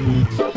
Get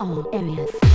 all areas.